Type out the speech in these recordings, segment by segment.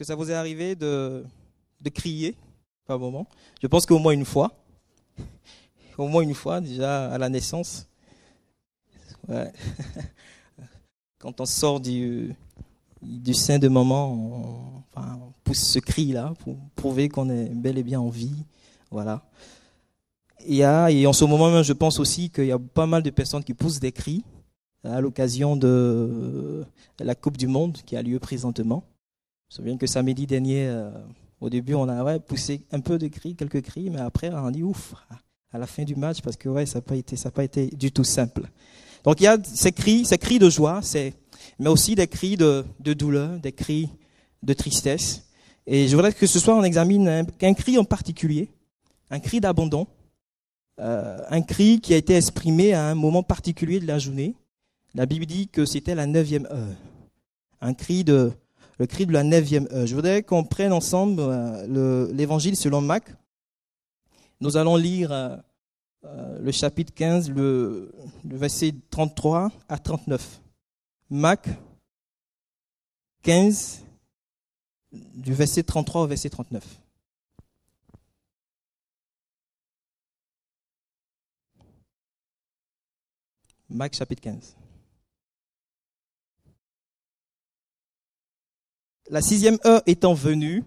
que ça vous est arrivé de, de crier par moment? Je pense qu'au moins une fois. Au moins une fois, déjà à la naissance. Quand on sort du, du sein de maman, on, pousse ce cri-là pour prouver qu'on est bel et bien en vie. Voilà. Et en ce moment même, je pense aussi qu'il y a pas mal de personnes qui poussent des cris à l'occasion de la Coupe du Monde qui a lieu présentement. Me souviens que samedi dernier, euh, au début, on a ouais, poussé un peu de cris, quelques cris, mais après, on a dit ouf à la fin du match parce que ouais, ça n'a pas été, pas été du tout simple. Donc il y a ces cris, ces cris de joie, mais aussi des cris de, de douleur, des cris de tristesse. Et je voudrais que ce soir on examine un, un cri en particulier, un cri d'abandon, euh, un cri qui a été exprimé à un moment particulier de la journée. La Bible dit que c'était la neuvième heure, un cri de le cri de la neuvième heure. Je voudrais qu'on prenne ensemble euh, l'évangile selon Mac. Nous allons lire euh, euh, le chapitre 15, le, le, verset 33 à 39. Mac 15, du verset 33 au verset 39. Mac chapitre 15. La sixième heure étant venue,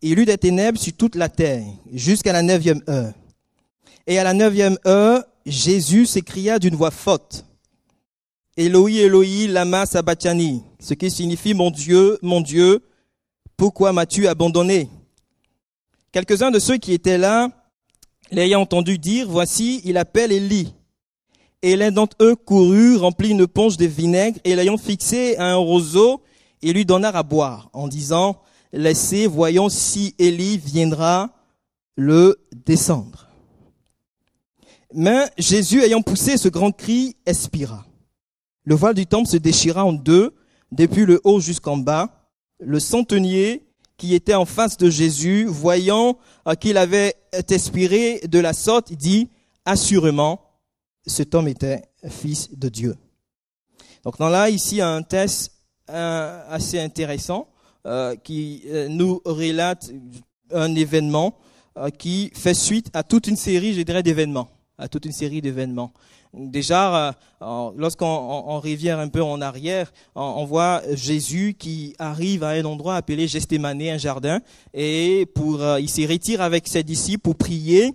il eut des ténèbres sur toute la terre, jusqu'à la neuvième heure. Et à la neuvième heure, Jésus s'écria d'une voix forte, Eloi, Eloi, lama sabachthani, ce qui signifie mon Dieu, mon Dieu, pourquoi m'as-tu abandonné? Quelques-uns de ceux qui étaient là, l'ayant entendu dire, voici, il appelle Élie. Et l'un d'entre eux courut, remplit une ponche de vinaigre, et l'ayant fixé à un roseau, il lui donna à boire, en disant, laissez, voyons si Élie viendra le descendre. Mais Jésus, ayant poussé ce grand cri, expira. Le voile du temple se déchira en deux, depuis le haut jusqu'en bas. Le centenier qui était en face de Jésus, voyant qu'il avait expiré de la sorte, dit, assurément, cet homme était fils de Dieu. Donc dans là, ici, un test assez intéressant euh, qui euh, nous relate un événement euh, qui fait suite à toute une série, je dirais, d'événements, à toute une série d'événements. Déjà, lorsqu'on revient un peu en arrière, on, voit Jésus qui arrive à un endroit appelé Gesthémané, un jardin, et pour, il se retire avec ses disciples pour prier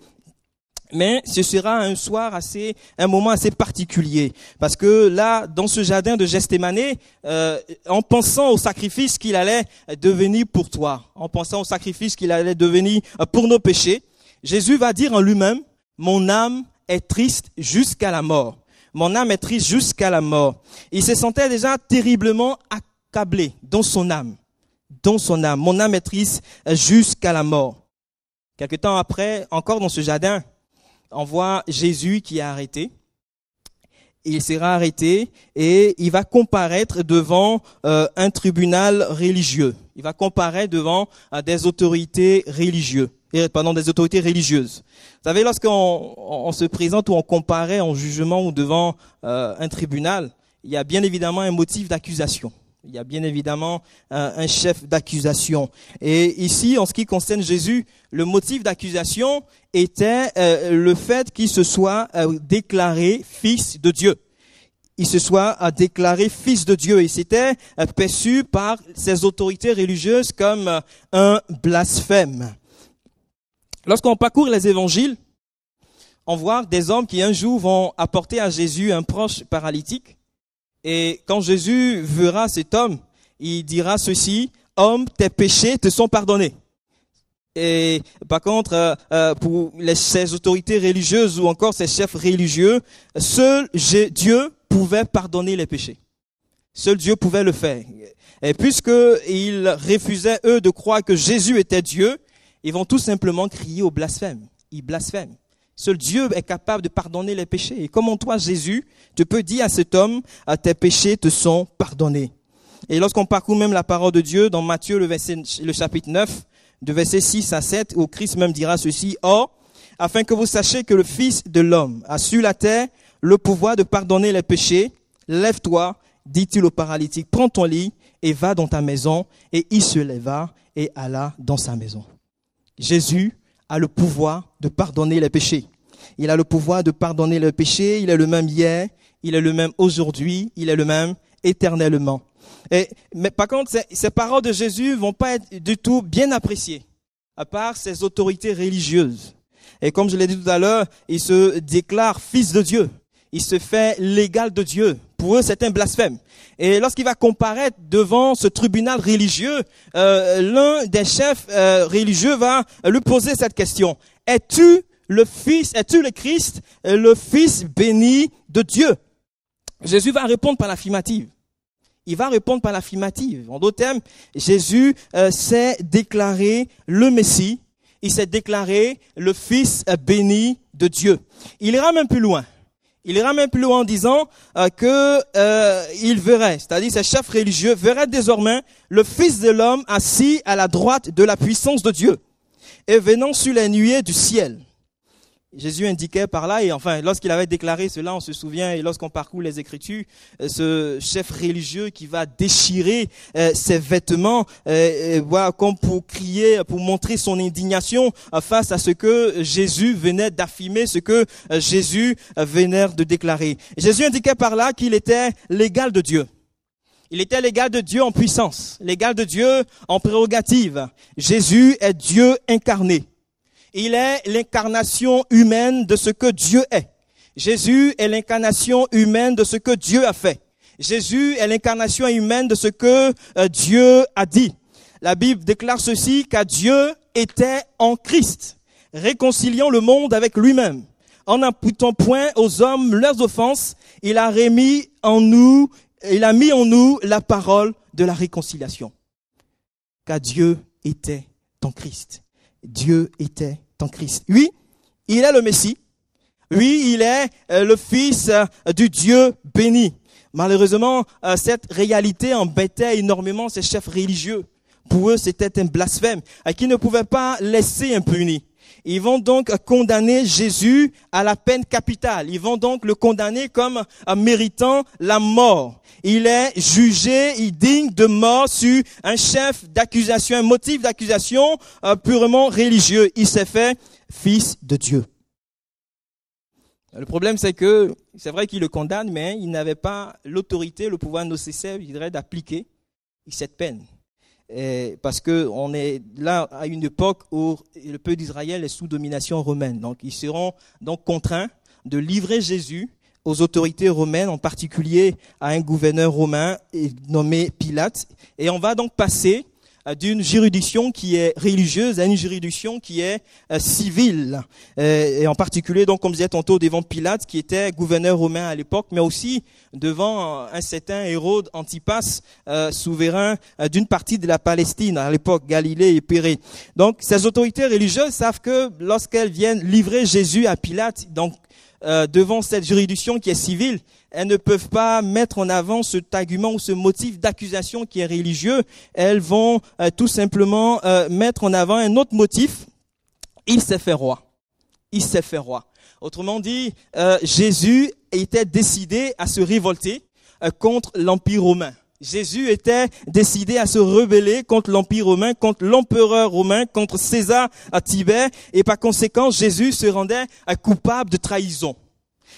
mais ce sera un soir assez, un moment assez particulier, parce que là, dans ce jardin de Gesthémané, euh, en pensant au sacrifice qu'il allait devenir pour toi, en pensant au sacrifice qu'il allait devenir euh, pour nos péchés, Jésus va dire en lui-même, mon âme est triste jusqu'à la mort. Mon âme est triste jusqu'à la mort. Il se sentait déjà terriblement accablé dans son âme, dans son âme. Mon âme est triste jusqu'à la mort. Quelque temps après, encore dans ce jardin, on voit Jésus qui est arrêté. Il sera arrêté et il va comparaître devant euh, un tribunal religieux. Il va comparaître devant euh, des autorités religieuses. Pardon, des autorités religieuses. Vous savez, lorsqu'on on se présente ou on comparaît en jugement ou devant euh, un tribunal, il y a bien évidemment un motif d'accusation. Il y a bien évidemment un, chef d'accusation. Et ici, en ce qui concerne Jésus, le motif d'accusation était euh, le fait qu'il se soit euh, déclaré fils de Dieu. Il se soit euh, déclaré fils de Dieu. Et c'était perçu par ses autorités religieuses comme un blasphème. Lorsqu'on parcourt les évangiles, on voit des hommes qui un jour vont apporter à Jésus un proche paralytique et quand Jésus verra cet homme, il dira ceci, homme, tes péchés te sont pardonnés. Et par contre, euh, euh, pour ces autorités religieuses ou encore ces chefs religieux, seul Dieu pouvait pardonner les péchés. Seul Dieu pouvait le faire. Et puisqu'ils refusaient, eux, de croire que Jésus était Dieu, ils vont tout simplement crier au blasphème. Ils blasphèment. Seul Dieu est capable de pardonner les péchés. Et comment toi, Jésus, tu peux dire à cet homme, à tes péchés te sont pardonnés. Et lorsqu'on parcourt même la parole de Dieu dans Matthieu, le, verset, le chapitre 9, de verset 6 à 7, où Christ même dira ceci, Or, afin que vous sachiez que le Fils de l'homme a su la terre le pouvoir de pardonner les péchés, lève-toi, dit-il au paralytique, prends ton lit et va dans ta maison. Et il se leva et alla dans sa maison. Jésus a le pouvoir de pardonner les péchés. Il a le pouvoir de pardonner les péchés. Il est le même hier, il est le même aujourd'hui, il est le même éternellement. Et, mais par contre, ces, ces paroles de Jésus vont pas être du tout bien appréciées, à part ses autorités religieuses. Et comme je l'ai dit tout à l'heure, il se déclare fils de Dieu. Il se fait l'égal de Dieu. Pour eux, c'est un blasphème. Et lorsqu'il va comparaître devant ce tribunal religieux, euh, l'un des chefs euh, religieux va lui poser cette question. Es-tu le fils, es-tu le Christ, le fils béni de Dieu? Jésus va répondre par l'affirmative. Il va répondre par l'affirmative. En d'autres termes, Jésus euh, s'est déclaré le Messie, il s'est déclaré le Fils béni de Dieu. Il ira même plus loin. Il ira même plus loin en disant euh, que euh, il verrait, c'est-à-dire ces chefs religieux verraient désormais le Fils de l'homme assis à la droite de la puissance de Dieu et venant sur les nuées du ciel. Jésus indiquait par là, et enfin, lorsqu'il avait déclaré cela, on se souvient, et lorsqu'on parcourt les Écritures, euh, ce chef religieux qui va déchirer euh, ses vêtements, euh, voilà, comme pour crier, pour montrer son indignation face à ce que Jésus venait d'affirmer, ce que Jésus venait de déclarer. Jésus indiquait par là qu'il était l'égal de Dieu. Il était l'égal de Dieu en puissance, l'égal de Dieu en prérogative. Jésus est Dieu incarné. Il est l'incarnation humaine de ce que Dieu est. Jésus est l'incarnation humaine de ce que Dieu a fait. Jésus est l'incarnation humaine de ce que euh, Dieu a dit. La Bible déclare ceci, qu'à Dieu était en Christ, réconciliant le monde avec lui-même. En imputant point aux hommes leurs offenses, il a remis en nous, il a mis en nous la parole de la réconciliation. Qu'à Dieu était en Christ. Dieu était Oui, il est le Messie. Oui, il est euh, le Fils euh, du Dieu béni. Malheureusement, euh, cette réalité embêtait énormément ces chefs religieux. Pour eux, c'était un blasphème qui ne pouvaient pas laisser impuni. Ils vont donc condamner Jésus à la peine capitale. Ils vont donc le condamner comme méritant la mort. Il est jugé, il digne de mort sur un chef d'accusation, un motif d'accusation euh, purement religieux. Il s'est fait fils de Dieu. Le problème, c'est que c'est vrai qu'il le condamne, mais il n'avait pas l'autorité, le pouvoir nécessaire, je dirais, d'appliquer cette peine parce que on est là à une époque où le peuple d'Israël est sous domination romaine. Donc ils seront donc contraints de livrer Jésus aux autorités romaines, en particulier à un gouverneur romain nommé Pilate. Et on va donc passer d'une juridiction qui est religieuse à une juridiction qui est euh, civile. Euh, et en particulier, donc, comme je disais tantôt, devant Pilate, qui était gouverneur romain à l'époque, mais aussi devant un certain Hérode Antipas, souverain d'une partie de la Palestine à l'époque, Galilée et Pérée. Donc, ces autorités religieuses savent que lorsqu'elles viennent livrer Jésus à Pilate, donc devant cette juridiction qui est civile, elles ne peuvent pas mettre en avant ce argument ou ce motif d'accusation qui est religieux. Elles vont euh, tout simplement euh, mettre en avant un autre motif. Il s'est fait roi. Il s'est fait roi. Autrement dit, euh, Jésus était décidé à se révolter contre l'Empire romain. Jésus était décidé à se rebeller contre l'Empire romain, contre l'empereur romain, contre César à Tibère, et par conséquent, Jésus se rendait coupable de trahison.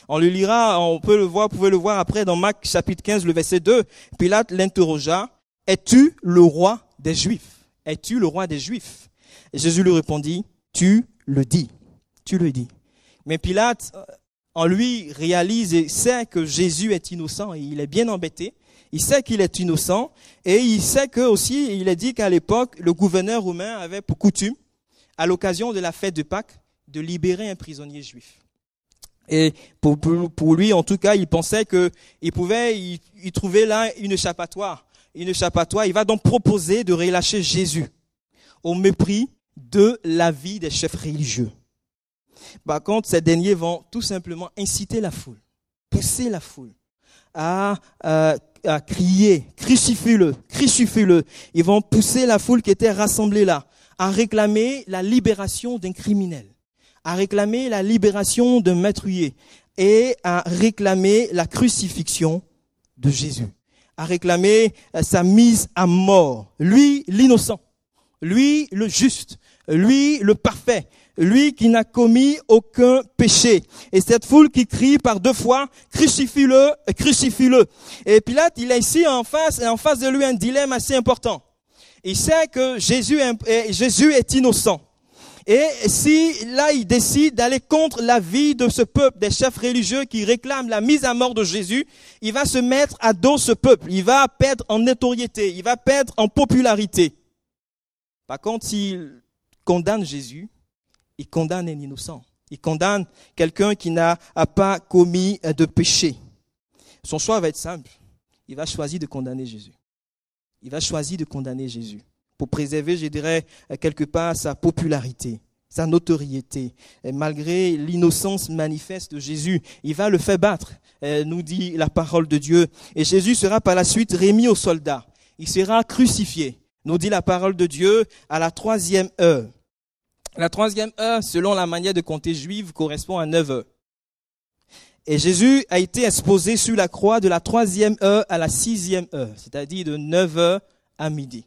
On le lira, on peut le voir, vous pouvez le voir après dans Marc chapitre 15, le verset 2. Pilate l'interrogea, es-tu le roi des Juifs Es-tu le roi des Juifs? Jésus lui répondit, tu le dis, tu le dis. Mais Pilate, en lui, réalise et sait que Jésus est innocent et il est bien embêté. Il sait qu'il est innocent et il sait que aussi, il est dit qu'à l'époque, le gouverneur romain avait pour coutume, à l'occasion de la fête de Pâques, de libérer un prisonnier juif. Et pour, lui, en tout cas, il pensait qu'il pouvait y, trouver là une échappatoire. Une échappatoire. Il va donc proposer de relâcher Jésus au mépris de la vie des chefs religieux. Par contre, ces derniers vont tout simplement inciter la foule, pousser la foule à, à, à crier, crucifie-le, crucifie-le. Ils vont pousser la foule qui était rassemblée là à réclamer la libération d'un criminel à réclamer la libération de meurtrier et à réclamer la crucifixion de Jésus, a réclamé euh, sa mise à mort. Lui, l'innocent. Lui, le juste. Lui, le parfait. Lui qui n'a commis aucun péché. Et cette foule qui crie par deux fois, crucifie-le, crucifie-le. Et Pilate, il a ici en face, en face de lui un dilemme assez important. Il sait que Jésus est, Jésus est innocent. Et si là, il décide d'aller contre la vie de ce peuple, des chefs religieux qui réclament la mise à mort de Jésus, il va se mettre à dos ce peuple. Il va perdre en notoriété, il va perdre en popularité. Par contre, s'il condamne Jésus, il condamne un innocent. Il condamne quelqu'un qui n'a pas commis de péché. Son choix va être simple. Il va choisir de condamner Jésus. Il va choisir de condamner Jésus pour préserver, je dirais, quelque part sa popularité, sa notoriété. Malgré l'innocence manifeste de Jésus, il va le faire battre, euh, nous dit la parole de Dieu. Et Jésus sera par la suite remis aux soldats. Il sera crucifié, nous dit la parole de Dieu, à la troisième heure. La troisième heure, selon la manière de compter juive, correspond à neuf heures. Et Jésus a été exposé sur la croix de la troisième heure à la sixième heure, c'est-à-dire de neuf heures à midi.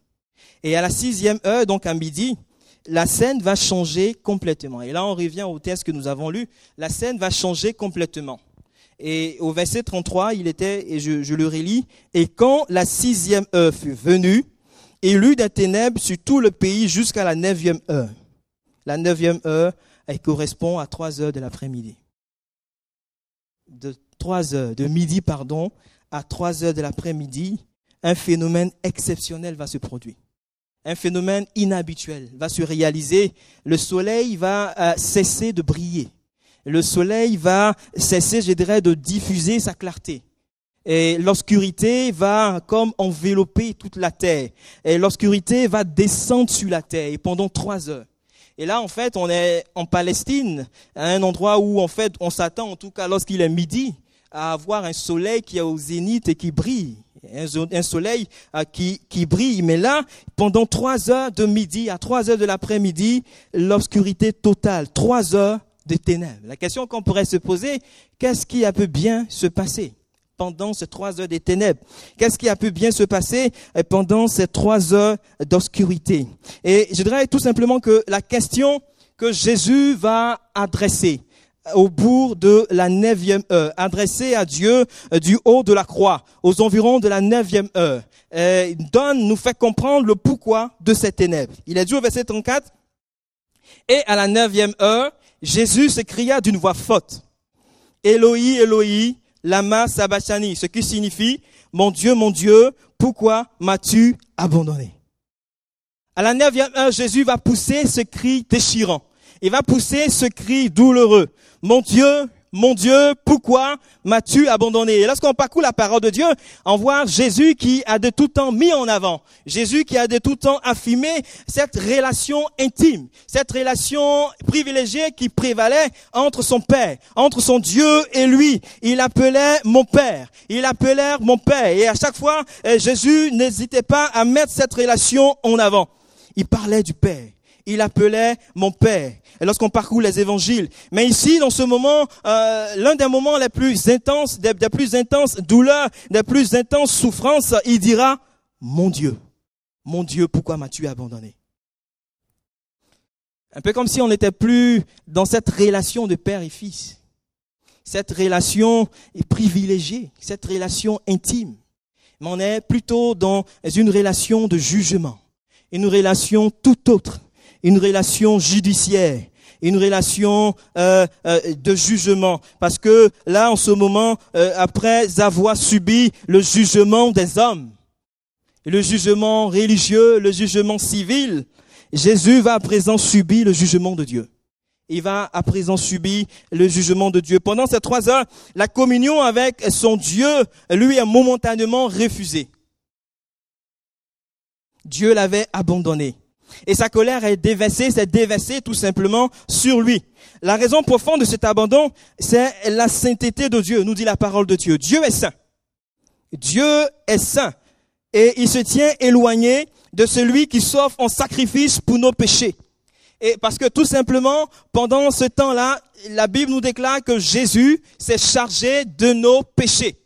Et à la sixième heure, donc à midi, la scène va changer complètement. Et là, on revient au texte que nous avons lu. La scène va changer complètement. Et au verset 33, il était, et je, le relis, et quand la sixième heure fut venue, il eut des ténèbres sur tout le pays jusqu'à la neuvième heure. La neuvième heure, correspond à trois heures de l'après-midi. De trois heures, de midi, pardon, à trois heures de l'après-midi, un phénomène exceptionnel va se produire un phénomène inhabituel va se réaliser. Le soleil va euh, cesser de briller. Le soleil va cesser, je dirais, de diffuser sa clarté. Et l'obscurité va comme envelopper toute la terre. Et l'obscurité va descendre sur la terre pendant trois heures. Et là, en fait, on est en Palestine, à un endroit où, en fait, on s'attend, en tout cas lorsqu'il est midi, à avoir un soleil qui est au zénith et qui brille un soleil euh, qui, qui brille. Mais là, pendant trois heures de midi à trois heures de l'après-midi, l'obscurité totale, trois heures de ténèbres. La question qu'on pourrait se poser, qu'est-ce qui a pu bien se passer? Pendant ces trois heures de ténèbres Qu'est-ce qui a pu bien se passer euh, pendant ces trois heures d'obscurité? Et je dirais tout simplement que la question que Jésus va adresser, au bout de la neuvième heure, adressé à Dieu euh, du haut de la croix, aux environs de la neuvième heure, euh, donne, nous fait comprendre le pourquoi de cette ténèbres. Il est dit au verset 34, et à la neuvième heure, Jésus s'écria d'une voix forte, Eloi, Eloi, lama sabachani, ce qui signifie, mon Dieu, mon Dieu, pourquoi m'as-tu abandonné? À la neuvième heure, Jésus va pousser ce cri déchirant. Il va pousser ce cri douloureux. Mon Dieu, mon Dieu, pourquoi m'as-tu abandonné? Et lorsqu'on parcourt la parole de Dieu, on voit Jésus qui a de tout temps mis en avant, Jésus qui a de tout temps affirmé cette relation intime, cette relation privilégiée qui prévalait entre son Père, entre son Dieu et lui. Il appelait mon Père, il appelait mon Père. Et à chaque fois, euh, Jésus n'hésitait pas à mettre cette relation en avant. Il parlait du Père il appelait mon Père. Lorsqu'on parcourt les évangiles. Mais ici, dans ce moment, euh, l'un des moments les plus intenses, des, plus intenses douleurs, des plus intenses souffrances, il dira, mon Dieu, mon Dieu, pourquoi m'as-tu abandonné? Un peu comme si on n'était plus dans cette relation de père et fils. Cette relation privilégiée, cette relation intime. Mais on est plutôt dans une relation de jugement, une relation tout autre une relation judiciaire, une relation euh, euh, de jugement. Parce que là, en ce moment, euh, après avoir subi le jugement des hommes, le jugement religieux, le jugement civil, Jésus va à présent subir le jugement de Dieu. Il va à présent subir le jugement de Dieu. Pendant ces trois heures, la communion avec son Dieu lui est momentanément refusée. Dieu l'avait abandonné. Et sa colère est déversée, c'est déversée tout simplement sur lui. La raison profonde de cet abandon, c'est la sainteté de Dieu, nous dit la parole de Dieu. Dieu est saint. Dieu est saint. Et il se tient éloigné de celui qui s'offre en sacrifice pour nos péchés. Et parce que tout simplement, pendant ce temps-là, la Bible nous déclare que Jésus s'est chargé de nos péchés.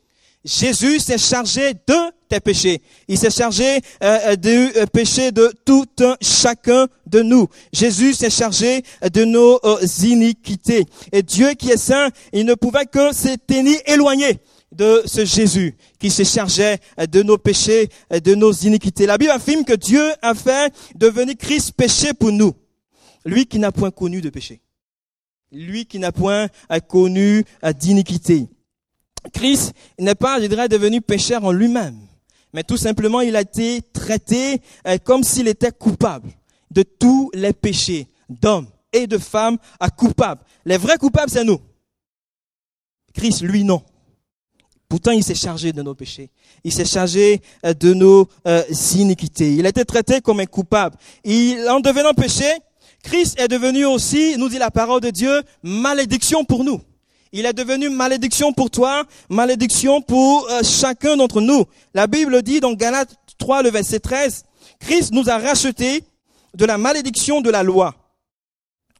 Jésus s'est chargé de tes péchés. Il s'est chargé euh, du euh, péché de tout un chacun de nous. Jésus s'est chargé de nos euh, iniquités. Et Dieu qui est saint, il ne pouvait que se tenir éloigné de ce Jésus qui se chargeait de nos péchés, de nos iniquités. La Bible affirme que Dieu a fait devenir Christ péché pour nous. Lui qui n'a point connu de péché. Lui qui n'a point connu d'iniquité. Christ n'est pas, je dirais, devenu pécheur en lui-même, mais tout simplement il a été traité euh, comme s'il était coupable de tous les péchés d'hommes et de femmes à coupables. Les vrais coupables, c'est nous. Christ, lui, non. Pourtant, il s'est chargé de nos péchés. Il s'est chargé euh, de nos euh, iniquités. Il a été traité comme un coupable. Il, en devenant péché, Christ est devenu aussi, nous dit la parole de Dieu, malédiction pour nous. Il est devenu malédiction pour toi, malédiction pour euh, chacun d'entre nous. La Bible dit dans Galates 3, le verset 13, Christ nous a rachetés de la malédiction de la loi,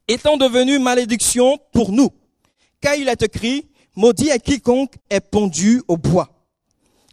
étant devenu malédiction pour nous. Car il est écrit, maudit est quiconque est pendu au bois.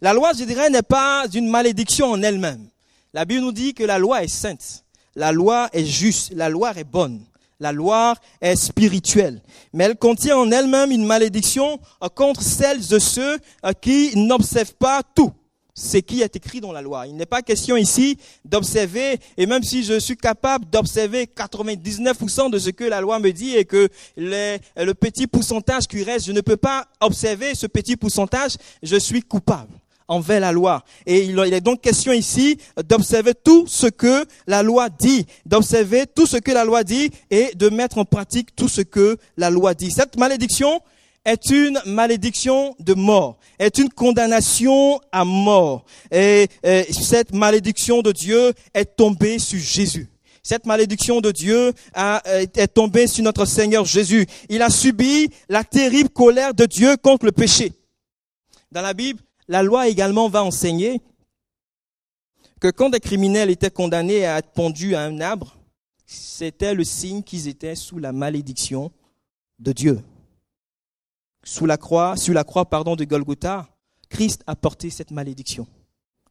La loi, je dirais, n'est pas une malédiction en elle-même. La Bible nous dit que la loi est sainte, la loi est juste, la loi est bonne. La loi est spirituelle, mais elle contient en elle-même une malédiction contre celles de ceux euh, qui n'observent pas tout ce qui est écrit dans la loi. Il n'est pas question ici d'observer, et même si je suis capable d'observer 99% de ce que la loi me dit et que le petit pourcentage qui reste, je ne peux pas observer ce petit pourcentage, je suis coupable envers la loi. Et il est donc question ici d'observer tout ce que la loi dit, d'observer tout ce que la loi dit et de mettre en pratique tout ce que la loi dit. Cette malédiction est une malédiction de mort, est une condamnation à mort. Et, cette malédiction de Dieu est tombée sur Jésus. Cette malédiction de Dieu est tombée sur notre Seigneur Jésus. Il a subi la terrible colère de Dieu contre le péché. Dans la Bible, la loi également va enseigner que quand des criminels étaient condamnés à être pendus à un arbre, c'était le signe qu'ils étaient sous la malédiction de Dieu. Sous la croix, sous la croix, pardon, de Golgotha, Christ a porté cette malédiction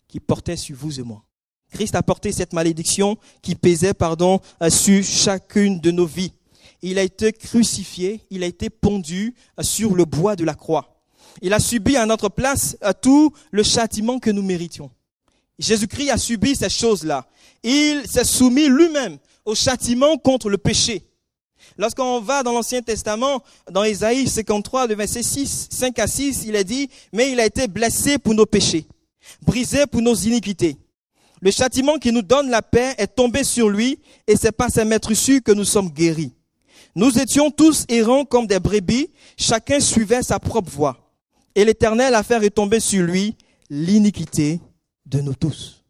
qui portait sur vous et moi. Christ a porté cette malédiction qui pesait, pardon, sur chacune de nos vies. Il a été crucifié, il a été pendu sur le bois de la croix. Il a subi à notre place tout le châtiment que nous méritions. Jésus-Christ a subi ces choses-là. Il s'est soumis lui-même au châtiment contre le péché. Lorsqu'on va dans l'Ancien Testament, dans Ésaïe 53, de verset 6, 5 à 6, il est dit, mais il a été blessé pour nos péchés, brisé pour nos iniquités. Le châtiment qui nous donne la paix est tombé sur lui, et c'est par sa maîtrise que nous sommes guéris. Nous étions tous errants comme des brebis, chacun suivait sa propre voie. Et l'Éternel a fait retomber sur lui l'iniquité de nous tous.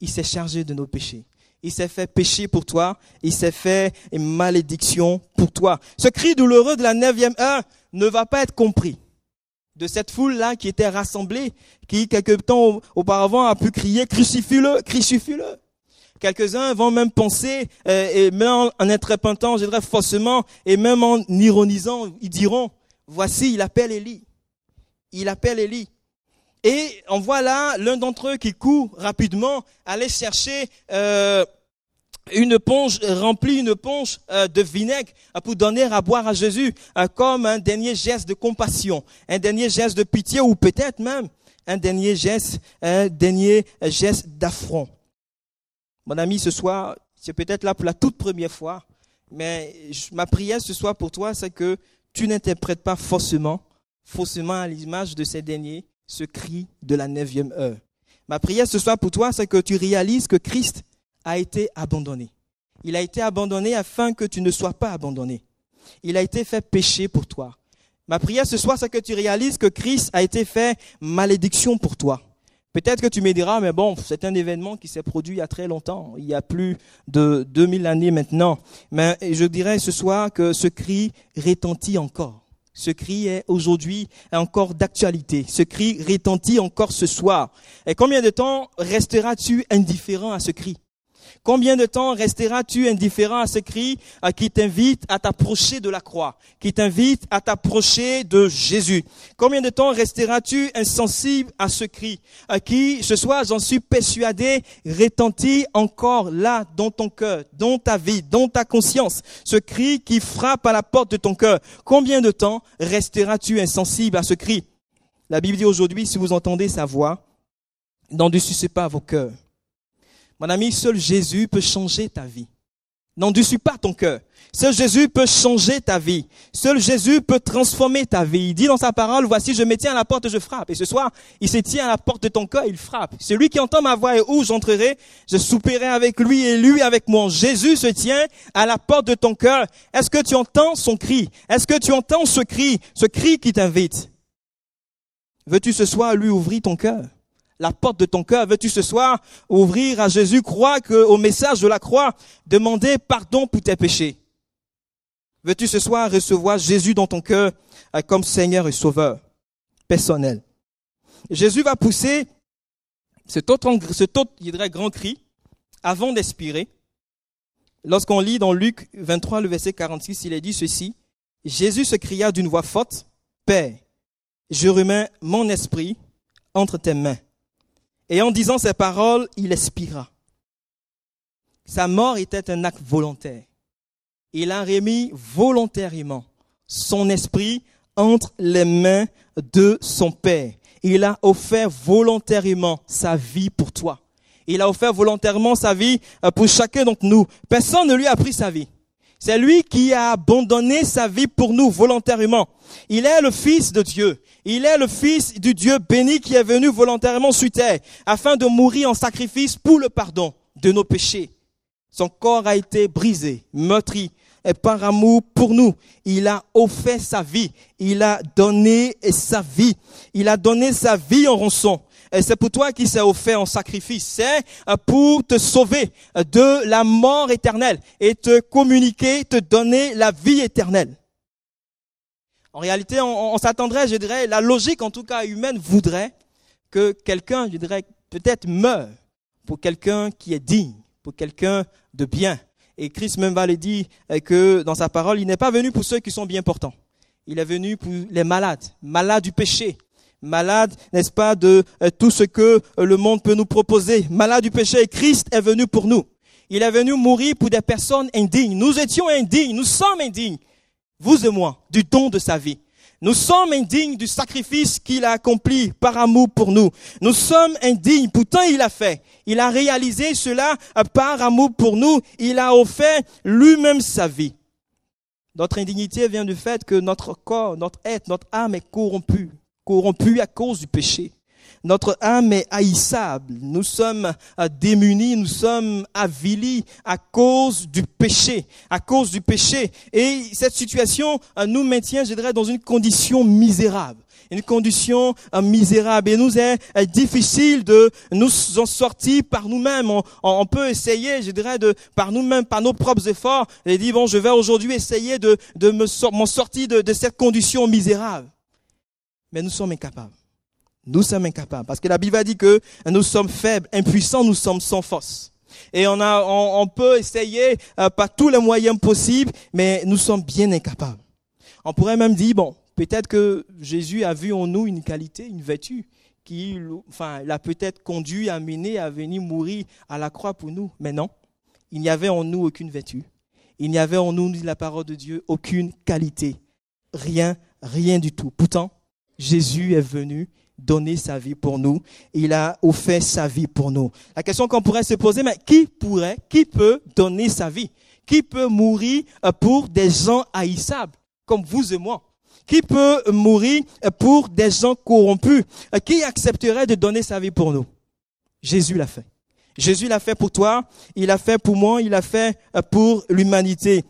Il s'est chargé de nos péchés. Il s'est fait pécher pour toi. Il s'est fait malédiction pour toi. Ce cri douloureux de la neuvième heure ne va pas être compris de cette foule-là qui était rassemblée, qui quelque temps auparavant a pu crier crucifie-le, crucifie-le. Quelques-uns vont même penser, euh, et même en interprétant, je dirais faussement, et même en ironisant, ils diront, voici, il appelle Élie. Il appelle Élie. Et on voit là l'un d'entre eux qui court rapidement, aller chercher euh, une ponge, remplie une ponge euh, de vinaigre pour donner à boire à Jésus, euh, comme un dernier geste de compassion, un dernier geste de pitié, ou peut-être même un dernier geste, un dernier geste d'affront. Mon ami, ce soir, c'est peut-être là pour la toute première fois, mais ma prière ce soir pour toi, c'est que tu n'interprètes pas faussement, faussement à l'image de ces derniers, ce cri de la neuvième heure. Ma prière ce soir pour toi, c'est que tu réalises que Christ a été abandonné. Il a été abandonné afin que tu ne sois pas abandonné. Il a été fait péché pour toi. Ma prière ce soir, c'est que tu réalises que Christ a été fait malédiction pour toi. Peut-être que tu me diras, mais bon, c'est un événement qui s'est produit il y a très longtemps, il y a plus de 2000 années maintenant. Mais je dirais ce soir que ce cri retentit encore. Ce cri est aujourd'hui encore d'actualité. Ce cri retentit encore ce soir. Et combien de temps resteras-tu indifférent à ce cri? Combien de temps resteras-tu indifférent à ce cri qui t'invite à t'approcher de la croix, qui t'invite à t'approcher de Jésus? Combien de temps resteras-tu insensible à ce cri qui, ce soir, j'en suis persuadé, retentit encore là dans ton cœur, dans ta vie, dans ta conscience, ce cri qui frappe à la porte de ton cœur? Combien de temps resteras-tu insensible à ce cri? La Bible dit aujourd'hui, si vous entendez sa voix, n'endurcissez pas vos cœurs. Mon ami, seul Jésus peut changer ta vie. N'endurcis pas ton cœur. Seul Jésus peut changer ta vie. Seul Jésus peut transformer ta vie. Il dit dans sa parole, voici, je me tiens à la porte, je frappe. Et ce soir, il se tient à la porte de ton cœur, il frappe. Celui qui entend ma voix et où j'entrerai, je souperai avec lui et lui avec moi. Jésus se tient à la porte de ton cœur. Est-ce que tu entends son cri? Est-ce que tu entends ce cri, ce cri qui t'invite? Veux-tu ce soir lui ouvrir ton cœur? La porte de ton cœur. Veux-tu ce soir ouvrir à Jésus, croire au message de la croix, demander pardon pour tes péchés? Veux-tu ce soir recevoir Jésus dans ton cœur euh, comme Seigneur et Sauveur personnel? Jésus va pousser cet autre, cet autre, grand cri avant d'expirer. Lorsqu'on lit dans Luc 23, le verset 46, il est dit ceci. Jésus se cria d'une voix forte, Père, je remets mon esprit entre tes mains. Et en disant ces paroles, il expira. Sa mort était un acte volontaire. Il a remis volontairement son esprit entre les mains de son Père. Il a offert volontairement sa vie pour toi. Il a offert volontairement sa vie euh, pour chacun d'entre nous. Personne ne lui a pris sa vie. C'est lui qui a abandonné sa vie pour nous volontairement. Il est le Fils de Dieu. Il est le Fils du Dieu béni qui est venu volontairement sur terre afin de mourir en sacrifice pour le pardon de nos péchés. Son corps a été brisé, meurtri, et par amour pour nous, il a offert sa vie. Il a donné sa vie. Il a donné sa vie en rançon. Et c'est pour toi qui s'est offert en sacrifice. C'est euh, pour te sauver de la mort éternelle et te communiquer, te donner la vie éternelle. En réalité, on, s'attendrait, je dirais, la logique en tout cas humaine voudrait que quelqu'un, je dirais, peut-être meure pour quelqu'un qui est digne, pour quelqu'un de bien. Et Christ même va le dire euh, que dans sa parole, il n'est pas venu pour ceux qui sont bien portants. Il est venu pour les malades, malades du péché, malades, n'est-ce pas, de euh, tout ce que euh, le monde peut nous proposer, malades du péché. Christ est venu pour nous. Il est venu mourir pour des personnes indignes. Nous étions indignes, nous sommes indignes vous et moi, du don de sa vie. Nous sommes indignes du sacrifice qu'il a accompli par amour pour nous. Nous sommes indignes, pourtant il a fait. Il a réalisé cela par amour pour nous. Il a offert lui-même sa vie. Notre indignité vient du fait que notre corps, notre être, notre âme est corrompue, corrompue à cause du péché. Notre âme est haïssable. Nous sommes euh, démunis, nous sommes avilis à cause du péché, à cause du péché. Et cette situation euh, nous maintient, je dirais, dans une condition misérable une condition euh, misérable et nous est, difficile de nous en sortir par nous-mêmes. On, peut essayer, je dirais, de par nous-mêmes, par nos propres efforts, et dire bon, je vais aujourd'hui essayer de, de me m'en sortir de cette condition misérable. Mais nous sommes incapables. Nous sommes incapables. Parce que la Bible a dit que nous sommes faibles, impuissants, nous sommes sans force. Et on, a, on, peut essayer euh, par tous les moyens possibles, mais nous sommes bien incapables. On pourrait même dire, bon, peut-être que Jésus a vu en nous une qualité, une vertu, qui enfin, l'a peut-être conduit, amené à venir mourir à la croix pour nous. Mais non, il n'y avait en nous aucune vertu. Il n'y avait en nous, dit la parole de Dieu, aucune qualité. Rien, rien du tout. Pourtant, Jésus est venu donner sa vie pour nous. Il a offert sa vie pour nous. La question qu'on pourrait se poser, mais qui pourrait, qui peut donner sa vie? Qui peut mourir euh, pour des gens haïssables, comme vous et moi? Qui peut mourir euh, pour des gens corrompus? Euh, Qui accepterait de donner sa vie pour nous? Jésus l'a fait. Jésus l'a fait pour toi, il l'a fait pour moi, il l'a fait pour l'humanité.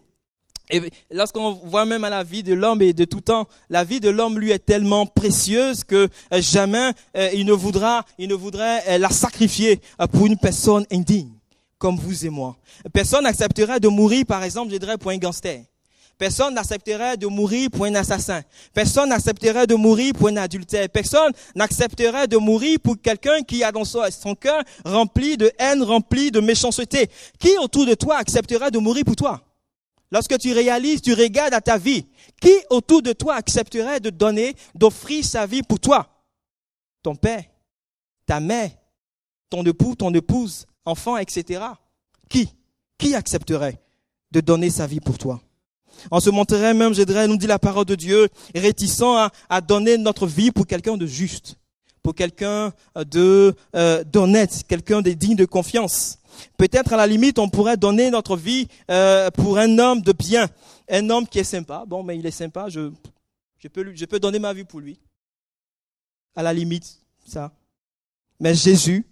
Et lorsqu'on voit même à la vie de l'homme et de tout temps, la vie de l'homme lui est tellement précieuse que euh, jamais euh, il ne voudra, il ne voudrait euh, la sacrifier pour une personne indigne, comme vous et moi. Personne n'accepterait de mourir, par exemple, je dirais, pour un gangster. Personne n'accepterait de mourir pour un assassin. Personne n'accepterait de mourir pour un adultère. Personne n'accepterait de mourir pour quelqu'un qui a dans son cœur rempli de haine, rempli de méchanceté. Qui autour de toi accepterait de mourir pour toi? Lorsque tu réalises, tu regardes à ta vie, qui autour de toi accepterait de donner, d'offrir sa vie pour toi? Ton père, ta mère, ton époux, ton épouse, enfant, etc. Qui? Qui accepterait de donner sa vie pour toi? On se montrerait même, je dirais, nous dit la parole de Dieu, réticent à, donner notre vie pour quelqu'un de juste, pour quelqu'un de euh, d'honnête, quelqu'un de digne de confiance. Peut-être à la limite, on pourrait donner notre vie euh, pour un homme de bien, un homme qui est sympa. Bon, mais il est sympa, je, peux donner ma vie pour lui. À la limite, ça. Mais Jésus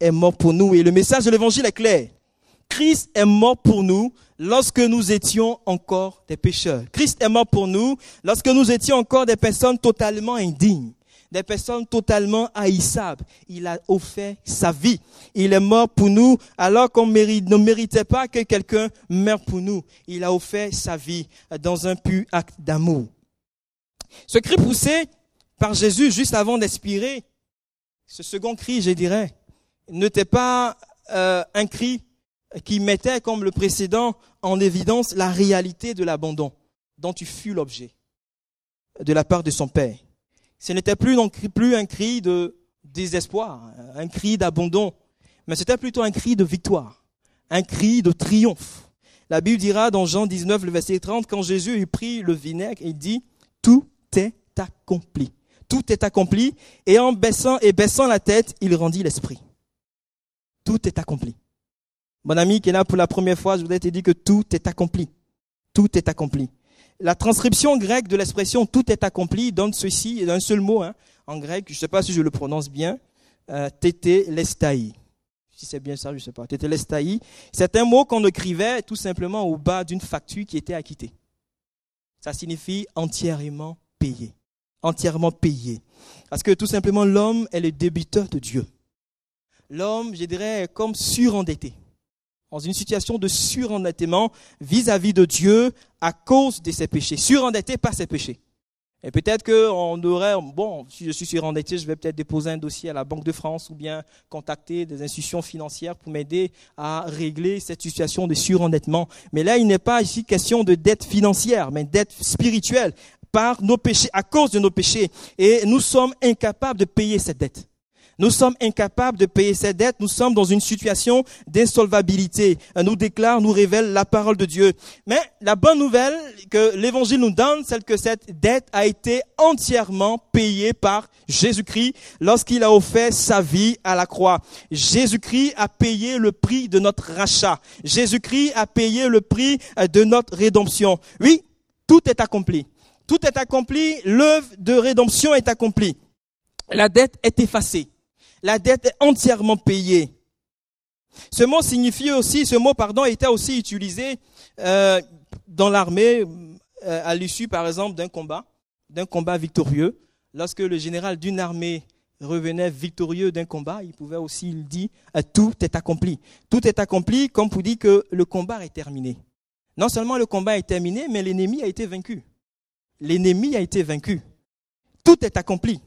est mort pour nous et le message de l'évangile est clair. Christ est mort pour nous lorsque nous étions encore des pécheurs. Christ est mort pour nous lorsque nous étions encore des personnes totalement indignes, des personnes totalement haïssables. Il a offert sa vie. Il est mort pour nous alors qu'on ne méritait pas que quelqu'un meure pour nous. Il a offert sa vie dans un pur acte d'amour. Ce cri poussé par Jésus juste avant d'expirer, ce second cri, je dirais, n'était pas euh, un cri qui mettait, comme le précédent, en évidence la réalité de l'abandon dont tu fus l'objet de la part de son père. Ce n'était plus un cri de désespoir, un cri d'abandon, mais c'était plutôt un cri de victoire, un cri de triomphe. La Bible dira dans Jean 19, le verset 30, quand Jésus eut pris le vinaigre, il dit, tout est accompli. Tout est accompli. Et en baissant et baissant la tête, il rendit l'esprit. Tout est accompli. Mon ami qui est là pour la première fois, je voudrais te dire que tout est accompli. Tout est accompli. La transcription grecque de l'expression tout est accompli donne ceci d'un seul mot hein, en grec, je ne sais pas si je le prononce bien, euh, tété lestai. Si c'est bien ça, je ne sais pas. Tété lestai. C'est un mot qu'on écrivait tout simplement au bas d'une facture qui était acquittée. Ça signifie entièrement payé. Entièrement payé. Parce que tout simplement l'homme est le débiteur de Dieu. L'homme, je dirais, est comme surendetté dans une situation de surendettement vis-à-vis de Dieu à cause de ses péchés, surendetté par ses péchés. Et peut-être qu'on aurait, bon, si je suis surendetté, je vais peut-être déposer un dossier à la Banque de France ou bien contacter des institutions financières pour m'aider à régler cette situation de surendettement. Mais là, il n'est pas ici question de dette financière, mais dette spirituelle par nos péchés, à cause de nos péchés. Et nous sommes incapables de payer cette dette. Nous sommes incapables de payer cette dette. Nous sommes dans une situation d'insolvabilité. Nous déclare, nous révèle la parole de Dieu. Mais la bonne nouvelle que l'évangile nous donne, c'est que cette dette a été entièrement payée par Jésus-Christ lorsqu'il a offert sa vie à la croix. Jésus-Christ a payé le prix de notre rachat. Jésus-Christ a payé le prix de notre rédemption. Oui, tout est accompli. Tout est accompli. L'œuvre de rédemption est accomplie. La dette est effacée la dette est entièrement payée. Ce mot signifie aussi, ce mot pardon était aussi utilisé euh, dans l'armée euh, à l'issue par exemple d'un combat, d'un combat victorieux. Lorsque le général d'une armée revenait victorieux d'un combat, il pouvait aussi il dit euh, tout est accompli. Tout est accompli comme pour dire que le combat est terminé. Non seulement le combat est terminé, mais l'ennemi a été vaincu. L'ennemi a été vaincu. Tout est accompli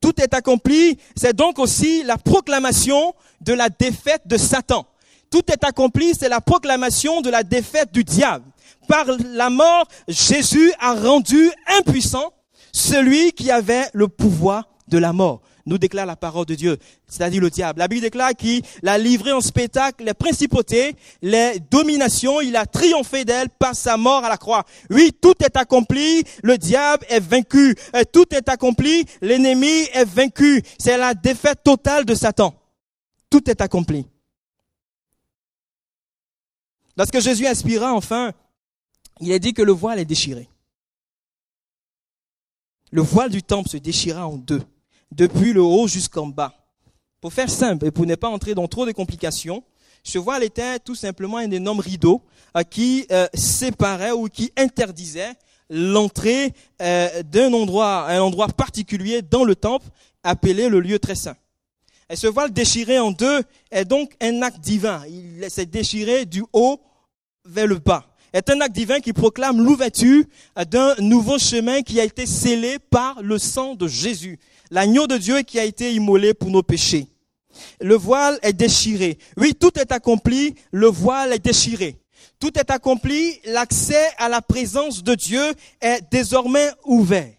tout est accompli, c'est donc aussi la proclamation de la défaite de Satan. Tout est accompli, c'est la proclamation de la défaite du diable. Par la mort, Jésus a rendu impuissant celui qui avait le pouvoir de la mort nous déclare la parole de Dieu, c'est-à-dire le diable. La Bible déclare qu'il a livré en spectacle les principautés, les dominations, il a triomphé d'elles par sa mort à la croix. Oui, tout est accompli, le diable est vaincu, tout est accompli, l'ennemi est vaincu. C'est la défaite totale de Satan. Tout est accompli. Lorsque Jésus inspira enfin, il a dit que le voile est déchiré. Le voile du temple se déchira en deux depuis le haut jusqu'en bas. Pour faire simple et pour ne pas entrer dans trop de complications, ce voile était tout simplement un énorme rideau euh, qui euh, séparait ou qui interdisait l'entrée euh, d'un endroit, un endroit particulier dans le temple appelé le lieu très saint. Et ce voile déchiré en deux est donc un acte divin. Il s'est déchiré du haut vers le bas. Est un acte divin qui proclame l'ouverture d'un nouveau chemin qui a été scellé par le sang de Jésus, l'agneau de Dieu qui a été immolé pour nos péchés. Le voile est déchiré. Oui, tout est accompli, le voile est déchiré. Tout est accompli, l'accès à la présence de Dieu est désormais ouvert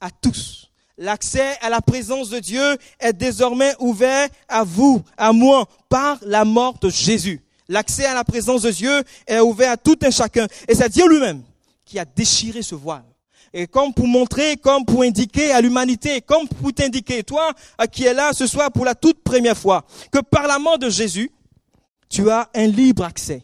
à tous. L'accès à la présence de Dieu est désormais ouvert à vous, à moi, par la mort de Jésus. L'accès à la présence de Dieu est ouvert à tout un chacun. Et c'est Dieu lui-même qui a déchiré ce voile. Et comme pour montrer, comme pour indiquer à l'humanité, comme pour t'indiquer, toi qui es là ce soir pour la toute première fois, que par la mort de Jésus, tu as un libre accès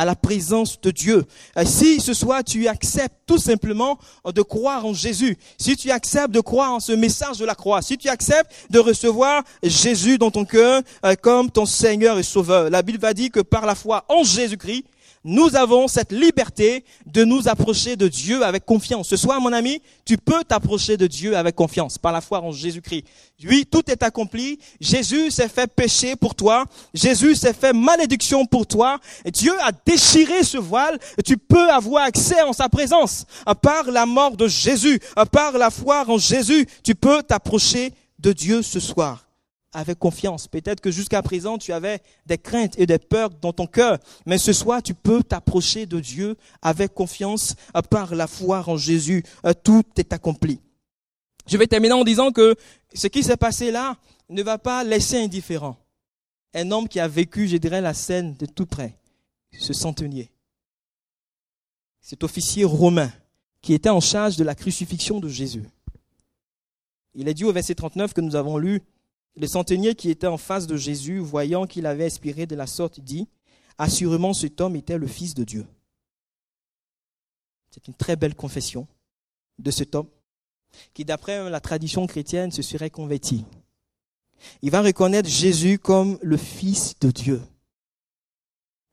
à la présence de Dieu. Si ce soir tu acceptes tout simplement de croire en Jésus, si tu acceptes de croire en ce message de la croix, si tu acceptes de recevoir Jésus dans ton cœur euh, comme ton Seigneur et Sauveur, la Bible va dire que par la foi en Jésus-Christ, nous avons cette liberté de nous approcher de Dieu avec confiance. Ce soir, mon ami, tu peux t'approcher de Dieu avec confiance par la foi en Jésus-Christ. Oui, tout est accompli. Jésus s'est fait péché pour toi. Jésus s'est fait malédiction pour toi. Dieu a déchiré ce voile. Tu peux avoir accès en sa présence. Par la mort de Jésus, par la foi en Jésus, tu peux t'approcher de Dieu ce soir avec confiance. Peut-être que jusqu'à présent, tu avais des craintes et des peurs dans ton cœur, mais ce soir, tu peux t'approcher de Dieu avec confiance par la foi en Jésus. Euh, tout est accompli. Je vais terminer en disant que ce qui s'est passé là ne va pas laisser indifférent un homme qui a vécu, je dirais, la scène de tout près, ce centenier, cet officier romain qui était en charge de la crucifixion de Jésus. Il est dit au verset 39 que nous avons lu, le centenier qui était en face de Jésus, voyant qu'il avait expiré de la sorte, dit, Assurément cet homme était le Fils de Dieu. C'est une très belle confession de cet homme qui, d'après la tradition chrétienne, se serait converti. Il va reconnaître Jésus comme le Fils de Dieu.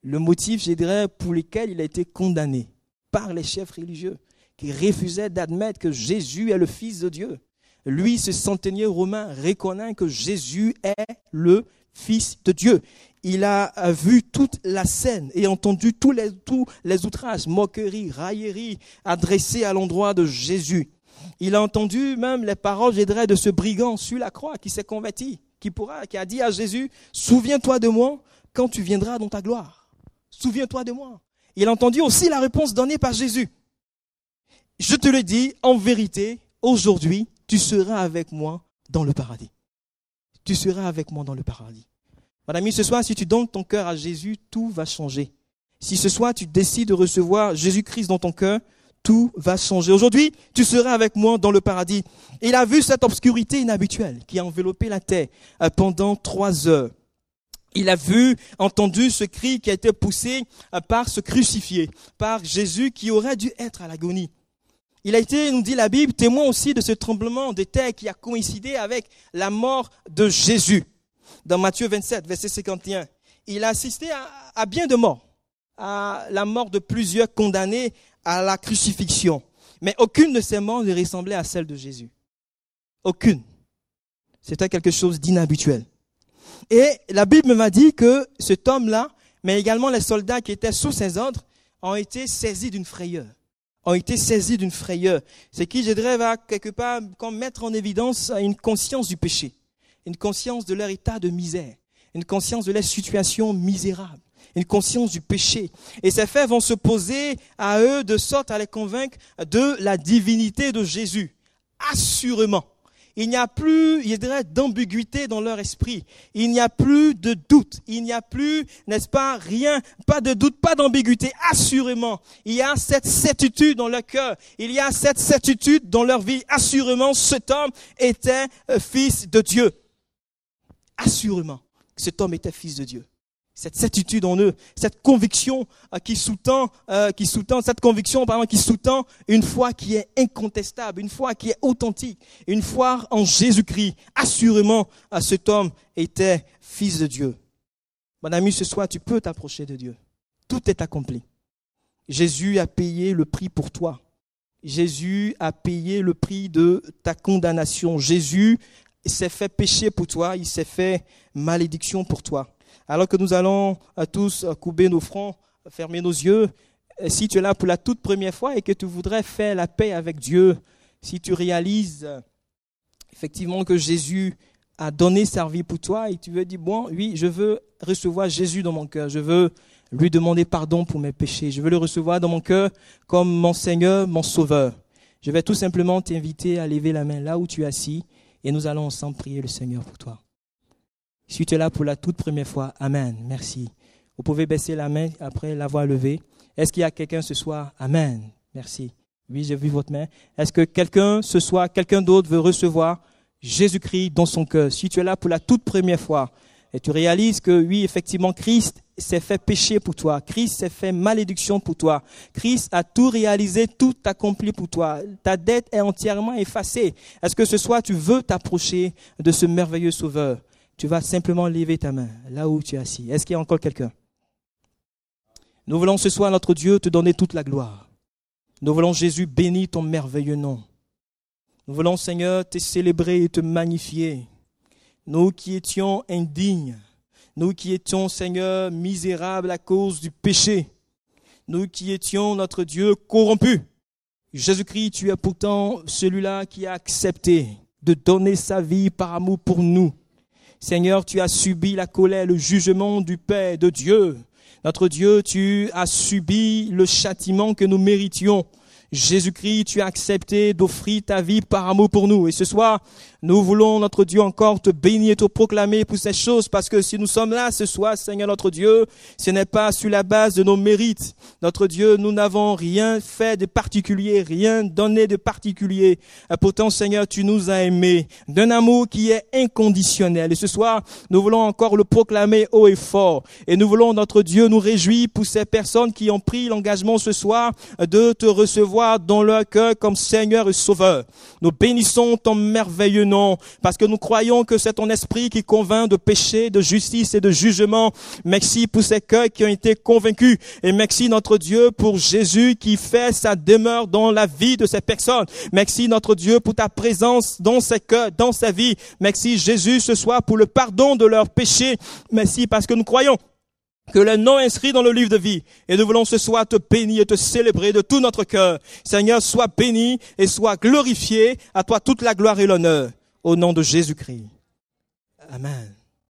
Le motif, je dirais, pour lequel il a été condamné par les chefs religieux, qui refusaient d'admettre que Jésus est le Fils de Dieu lui, ce centenier romain, reconnaît que Jésus est le Fils de Dieu. Il a vu toute la scène et entendu tous les, outrages, moqueries, railleries adressées à l'endroit de Jésus. Il a entendu même les paroles, je de ce brigand sur la croix qui s'est converti, qui pourra, qui a dit à Jésus, souviens-toi de moi quand tu viendras dans ta gloire. Souviens-toi de moi. Il a entendu aussi la réponse donnée par Jésus. Je te le dis, en vérité, aujourd'hui, tu seras avec moi dans le paradis. Tu seras avec moi dans le paradis. Madame, ce soir, si tu donnes ton cœur à Jésus, tout va changer. Si ce soir, tu décides de recevoir Jésus-Christ dans ton cœur, tout va changer. Aujourd'hui, tu seras avec moi dans le paradis. Il a vu cette obscurité inhabituelle qui a enveloppé la terre euh, pendant trois heures. Il a vu, entendu ce cri qui a été poussé euh, par ce crucifié, par Jésus qui aurait dû être à l'agonie. Il a été, nous dit la Bible, témoin aussi de ce tremblement de terre qui a coïncidé avec la mort de Jésus. Dans Matthieu 27, verset 51, il a assisté à, bien de morts, à la mort de plusieurs condamnés à la crucifixion. Mais aucune de ces morts ne ressemblait à celle de Jésus. Aucune. C'était quelque chose d'inhabituel. Et la Bible m'a dit que cet homme-là, mais également les soldats qui étaient sous ses ordres, ont été saisis d'une frayeur ont été saisis d'une frayeur. Ce qui, je dirais, va quelque part comme mettre en évidence une conscience du péché, une conscience de leur état de misère, une conscience de leur situation misérable, une conscience du péché. Et ces faits vont se poser à eux de sorte à les convaincre de la divinité de Jésus. Assurément il n'y a plus, il dirais, d'ambiguïté dans leur esprit. Il n'y a plus de doute. Il n'y a plus, n'est-ce pas, rien, pas de doute, pas d'ambiguïté. Assurément, il y a cette certitude dans leur cœur. Il y a cette certitude dans leur vie. Assurément, cet homme était euh, fils de Dieu. Assurément, cet homme était fils de Dieu cette certitude en eux, cette conviction euh, qui sous-tend, euh, qui sous-tend, cette conviction pardon, qui sous-tend une foi qui est incontestable, une foi qui est authentique, une foi en Jésus-Christ. Assurément, euh, cet homme était fils de Dieu. Mon ami, ce soir, tu peux t'approcher de Dieu. Tout est accompli. Jésus a payé le prix pour toi. Jésus a payé le prix de ta condamnation. Jésus s'est fait péché pour toi, il s'est fait malédiction pour toi. Alors que nous allons tous couper nos fronts, fermer nos yeux, si tu es là pour la toute première fois et que tu voudrais faire la paix avec Dieu, si tu réalises effectivement que Jésus a donné sa vie pour toi et tu veux dire, bon, oui, je veux recevoir Jésus dans mon cœur, je veux lui demander pardon pour mes péchés, je veux le recevoir dans mon cœur comme mon Seigneur, mon Sauveur. Je vais tout simplement t'inviter à lever la main là où tu es assis et nous allons ensemble prier le Seigneur pour toi. Si tu es là pour la toute première fois, Amen, merci. Vous pouvez baisser la main après l'avoir levée. Est-ce qu'il y a quelqu'un ce soir? Amen, merci. Oui, j'ai vu votre main. Est-ce que quelqu'un ce soir, quelqu'un d'autre veut recevoir Jésus-Christ dans son cœur? Si tu es là pour la toute première fois? Et tu réalises que oui, effectivement, Christ s'est fait péché pour toi. Christ s'est fait malédiction pour toi. Christ a tout réalisé, tout accompli pour toi. Ta dette est entièrement effacée. Est-ce que ce soir tu veux t'approcher de ce merveilleux sauveur? Tu vas simplement lever ta main là où tu es assis. Est-ce qu'il y a encore quelqu'un? Nous voulons ce soir, notre Dieu, te donner toute la gloire. Nous voulons, Jésus, bénir ton merveilleux nom. Nous voulons, Seigneur, te célébrer et te magnifier. Nous qui étions indignes, nous qui étions, Seigneur, misérables à cause du péché, nous qui étions, notre Dieu, corrompus. Jésus-Christ, tu es pourtant celui-là qui a accepté de donner sa vie par amour pour nous. Seigneur, tu as subi la colère, le jugement du Père, de Dieu. Notre Dieu, tu as subi le châtiment que nous méritions. Jésus-Christ, tu as accepté d'offrir ta vie par amour pour nous. Et ce soir, nous voulons, notre Dieu, encore te bénir et te proclamer pour ces choses, parce que si nous sommes là ce soir, Seigneur notre Dieu, ce n'est pas sur la base de nos mérites. Notre Dieu, nous n'avons rien fait de particulier, rien donné de particulier. Pourtant, Seigneur, tu nous as aimés d'un amour qui est inconditionnel. Et ce soir, nous voulons encore le proclamer haut et fort. Et nous voulons, notre Dieu, nous réjouir pour ces personnes qui ont pris l'engagement ce soir de te recevoir dans leur cœur comme Seigneur et Sauveur. Nous bénissons ton merveilleux nom, parce que nous croyons que c'est ton esprit qui convainc de péché, de justice et de jugement. Merci pour ces cœurs qui ont été convaincus. Et merci notre Dieu pour Jésus qui fait sa demeure dans la vie de ces personnes. Merci notre Dieu pour ta présence dans ces cœurs, dans sa vie. Merci Jésus ce soir pour le pardon de leurs péchés. Merci parce que nous croyons que le nom inscrit dans le livre de vie. Et nous voulons ce soir te bénir et te célébrer de tout notre cœur. Seigneur, sois béni et sois glorifié. À toi toute la gloire et l'honneur au nom de Jésus-Christ. Amen.